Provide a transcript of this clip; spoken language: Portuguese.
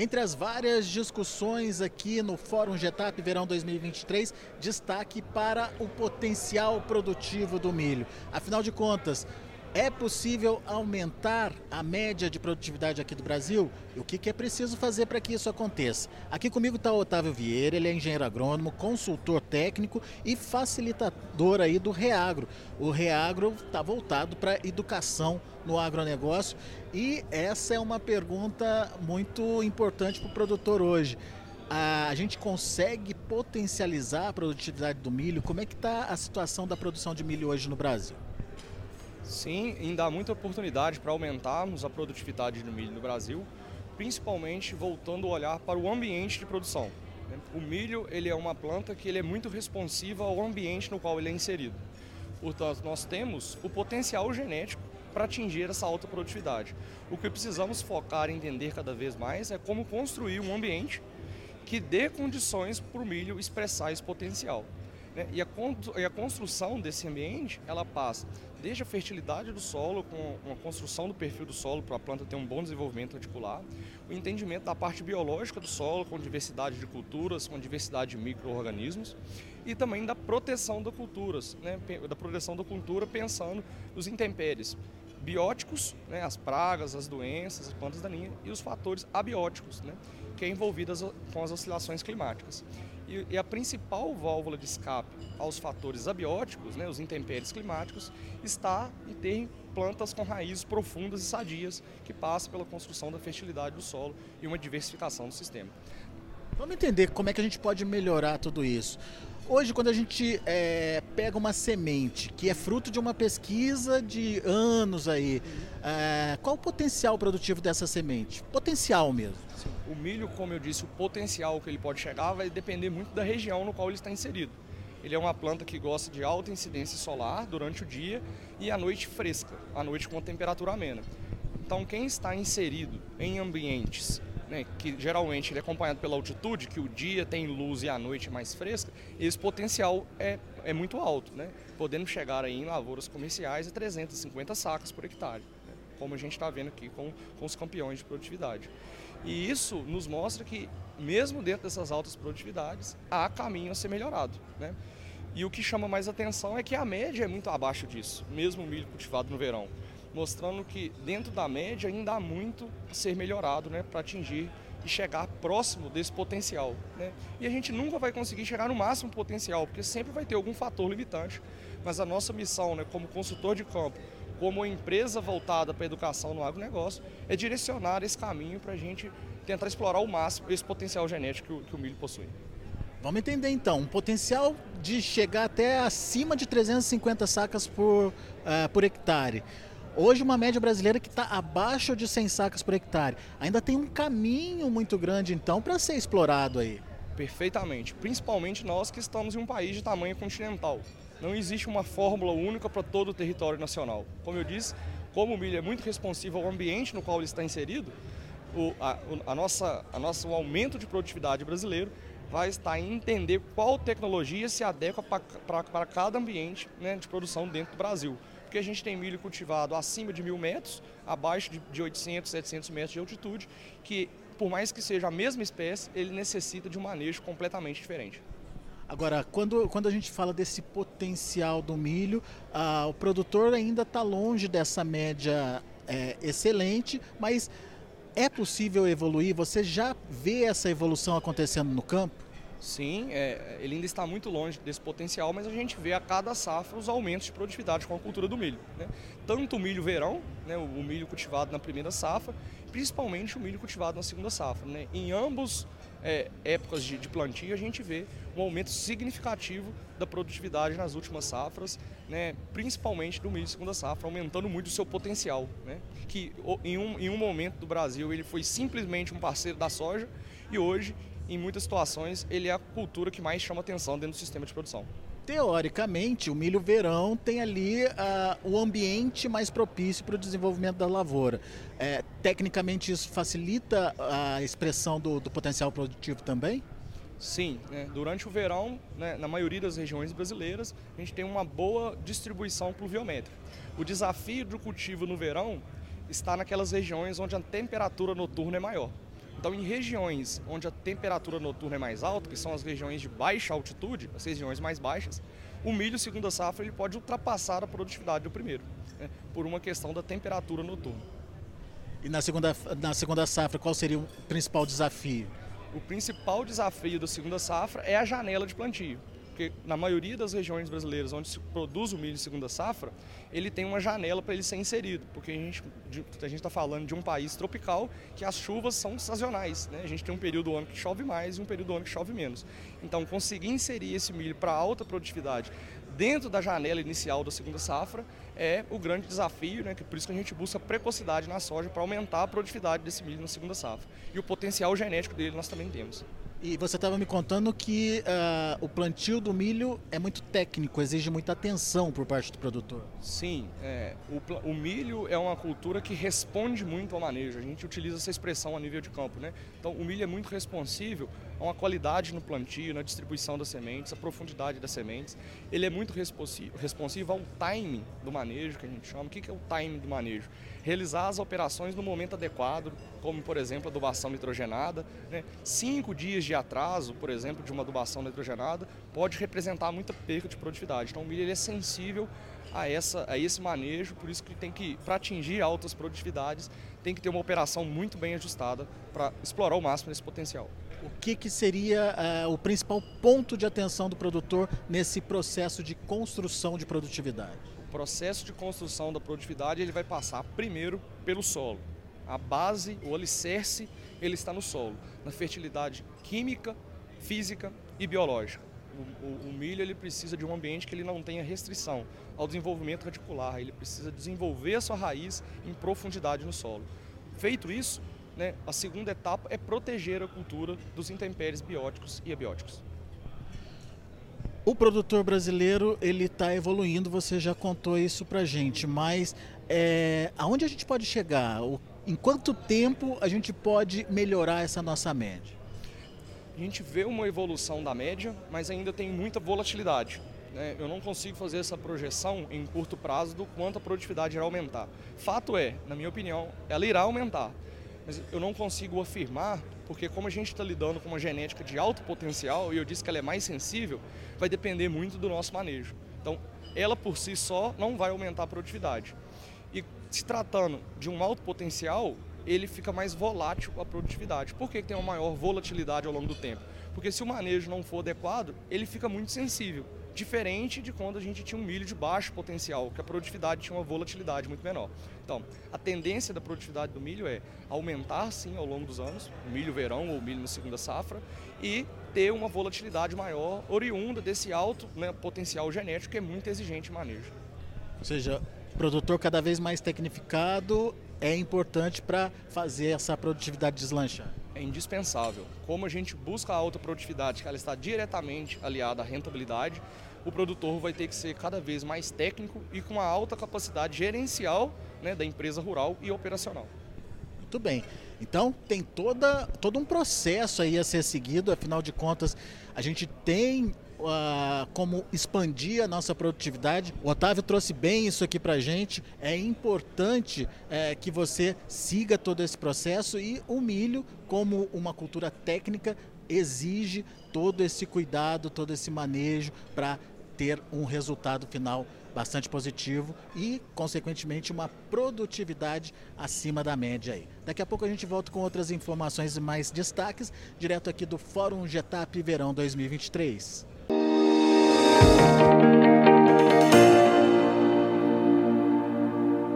Entre as várias discussões aqui no Fórum Getap Verão 2023, destaque para o potencial produtivo do milho. Afinal de contas, é possível aumentar a média de produtividade aqui do Brasil? E o que, é preciso fazer para que isso aconteça? Aqui comigo está o Otávio Vieira, ele é engenheiro agrônomo, consultor técnico e facilitador aí do Reagro. O Reagro está voltado para educação no agronegócio e essa é uma pergunta muito importante para o produtor hoje a gente consegue potencializar a produtividade do milho? Como é que está a situação da produção de milho hoje no Brasil? Sim, ainda há muita oportunidade para aumentarmos a produtividade do milho no Brasil, principalmente voltando o olhar para o ambiente de produção. O milho ele é uma planta que ele é muito responsiva ao ambiente no qual ele é inserido. Portanto, nós temos o potencial genético para atingir essa alta produtividade. O que precisamos focar e entender cada vez mais é como construir um ambiente que dê condições para o milho expressar esse potencial. Né? E, a, e a construção desse ambiente, ela passa desde a fertilidade do solo, com uma construção do perfil do solo para a planta ter um bom desenvolvimento radicular, o entendimento da parte biológica do solo, com diversidade de culturas, com diversidade de micro-organismos, e também da proteção das culturas, né? da proteção da cultura pensando nos intempéries bióticos, né? as pragas, as doenças, as plantas daninhas, e os fatores abióticos, né? que é envolvidas com as oscilações climáticas. E, e, a principal válvula de escape aos fatores abióticos, né, os intempéries climáticos, está em ter plantas com raízes profundas e sadias que passam pela construção da fertilidade do solo e uma diversificação do sistema. Vamos entender como é que a gente pode melhorar tudo isso. Hoje, quando a gente é, pega uma semente que é fruto de uma pesquisa de anos aí, é, qual o potencial produtivo dessa semente? Potencial mesmo. O milho, como eu disse, o potencial que ele pode chegar vai depender muito da região no qual ele está inserido. Ele é uma planta que gosta de alta incidência solar durante o dia e à noite fresca, à noite com temperatura amena. Então, quem está inserido em ambientes né, que geralmente ele é acompanhado pela altitude, que o dia tem luz e a noite é mais fresca, esse potencial é, é muito alto, né, podendo chegar aí em lavouras comerciais a 350 sacas por hectare, né, como a gente está vendo aqui com, com os campeões de produtividade. E isso nos mostra que, mesmo dentro dessas altas produtividades, há caminho a ser melhorado. Né? E o que chama mais atenção é que a média é muito abaixo disso, mesmo o milho cultivado no verão, mostrando que dentro da média ainda há muito a ser melhorado né, para atingir e chegar próximo desse potencial. Né? E a gente nunca vai conseguir chegar no máximo potencial, porque sempre vai ter algum fator limitante. Mas a nossa missão, né, como consultor de campo, como empresa voltada para a educação no agronegócio, é direcionar esse caminho para a gente tentar explorar ao máximo esse potencial genético que o, que o milho possui. Vamos entender então, um potencial de chegar até acima de 350 sacas por, uh, por hectare. Hoje uma média brasileira que está abaixo de 100 sacas por hectare. Ainda tem um caminho muito grande então para ser explorado aí. Perfeitamente, principalmente nós que estamos em um país de tamanho continental. Não existe uma fórmula única para todo o território nacional. Como eu disse, como o milho é muito responsivo ao ambiente no qual ele está inserido, o, a, a, nossa, a nosso aumento de produtividade brasileiro vai estar em entender qual tecnologia se adequa para cada ambiente né, de produção dentro do Brasil. Porque a gente tem milho cultivado acima de mil metros, abaixo de, de 800, 700 metros de altitude, que por mais que seja a mesma espécie, ele necessita de um manejo completamente diferente. Agora, quando, quando a gente fala desse potencial do milho, ah, o produtor ainda está longe dessa média é, excelente, mas é possível evoluir? Você já vê essa evolução acontecendo no campo? Sim, é, ele ainda está muito longe desse potencial, mas a gente vê a cada safra os aumentos de produtividade com a cultura do milho. Né? Tanto o milho verão, né, o, milho cultivado na primeira safra, principalmente o milho cultivado na segunda safra. Né? Em ambos é, épocas de, de, plantio, a gente vê um aumento significativo da produtividade nas últimas safras, né, principalmente do milho segunda safra, aumentando muito o seu potencial. Né, que em um, em um momento do Brasil ele foi simplesmente um parceiro da soja e hoje, em muitas situações, ele é a cultura que mais chama atenção dentro do sistema de produção teoricamente, o milho verão tem ali uh, o ambiente mais propício para o desenvolvimento da lavoura. É, tecnicamente, isso facilita a expressão do, do potencial produtivo também? Sim, né? durante o verão, né, na maioria das regiões brasileiras, a gente tem uma boa distribuição pluviométrica. O desafio do cultivo no verão está naquelas regiões onde a temperatura noturna é maior. Então, em regiões onde a temperatura noturna é mais alta, que são as regiões de baixa altitude, as regiões mais baixas, o milho segunda safra ele pode ultrapassar a produtividade do primeiro, né, por uma questão da temperatura noturna. E na segunda, na segunda safra, qual seria o principal desafio? O principal desafio da segunda safra é a janela de plantio porque na maioria das regiões brasileiras onde se produz o milho de segunda safra, ele tem uma janela para ele ser inserido, porque a gente a está falando de um país tropical que as chuvas são sazonais. Né? A gente tem um período do ano que chove mais e um período do ano que chove menos. Então, conseguir inserir esse milho para alta produtividade dentro da janela inicial da segunda safra é o grande desafio, né? por isso que a gente busca precocidade na soja para aumentar a produtividade desse milho na segunda safra. E o potencial genético dele nós também temos. E você estava me contando que uh, o plantio do milho é muito técnico, exige muita atenção por parte do produtor. Sim, é, o, o, milho é uma cultura que responde muito ao manejo. A gente utiliza essa expressão a nível de campo, né? Então, o milho é muito responsível a uma qualidade no plantio, na distribuição das sementes, a profundidade das sementes. Ele é muito responsivo, ao time do manejo, que a gente chama. O que é o time do manejo? Realizar as operações no momento adequado, como, por exemplo, adubação nitrogenada. Né? Cinco dias de atraso, por exemplo, de uma adubação nitrogenada, pode representar muita perda de produtividade. Então, o milho é sensível a, essa, a esse manejo, por isso que tem que, para atingir altas produtividades, tem que ter uma operação muito bem ajustada para explorar o máximo esse potencial. O que, que seria uh, o principal ponto de atenção do produtor nesse processo de construção de produtividade? O processo de construção da produtividade ele vai passar primeiro pelo solo. A base, o alicerce, ele está no solo, na fertilidade química, física e biológica. O, o, o, milho ele precisa de um ambiente que ele não tenha restrição ao desenvolvimento radicular, ele precisa desenvolver a sua raiz em profundidade no solo. Feito isso, né, a segunda etapa é proteger a cultura dos intempéries bióticos e abióticos. O produtor brasileiro ele está evoluindo, você já contou isso para gente, mas é, aonde a gente pode chegar? O, em quanto tempo a gente pode melhorar essa nossa média? A gente vê uma evolução da média, mas ainda tem muita volatilidade. Né? Eu não consigo fazer essa projeção em curto prazo do quanto a produtividade irá aumentar. Fato é, na minha opinião, ela irá aumentar mas eu não consigo afirmar, porque como a gente está lidando com uma genética de alto potencial, e eu disse que ela é mais sensível, vai depender muito do nosso manejo. Então, ela por si só não vai aumentar a produtividade. Se tratando de um alto potencial, ele fica mais volátil a produtividade. Por que tem uma maior volatilidade ao longo do tempo? Porque se o manejo não for adequado, ele fica muito sensível. Diferente de quando a gente tinha um milho de baixo potencial, que a produtividade tinha uma volatilidade muito menor. Então, a tendência da produtividade do milho é aumentar sim ao longo dos anos, milho verão ou milho na segunda safra, e ter uma volatilidade maior, oriunda desse alto né, potencial genético que é muito exigente em manejo. Ou seja, produtor cada vez mais tecnificado é importante para fazer essa produtividade deslanchar é indispensável. Como a gente busca a alta produtividade, que ela está diretamente aliada à rentabilidade, o produtor vai ter que ser cada vez mais técnico e com uma alta capacidade gerencial né, da empresa rural e operacional. Muito bem. Então tem toda, todo um processo aí a ser seguido, afinal de contas, a gente tem uh, como expandir a nossa produtividade. O Otávio trouxe bem isso aqui para a gente. É importante uh, que você siga todo esse processo e o milho, como uma cultura técnica, exige todo esse cuidado, todo esse manejo para ter um resultado final bastante positivo e, consequentemente, uma produtividade acima da média aí. Daqui a pouco a gente volta com outras informações e mais destaques, direto aqui do Fórum Getap Verão 2023. Bye.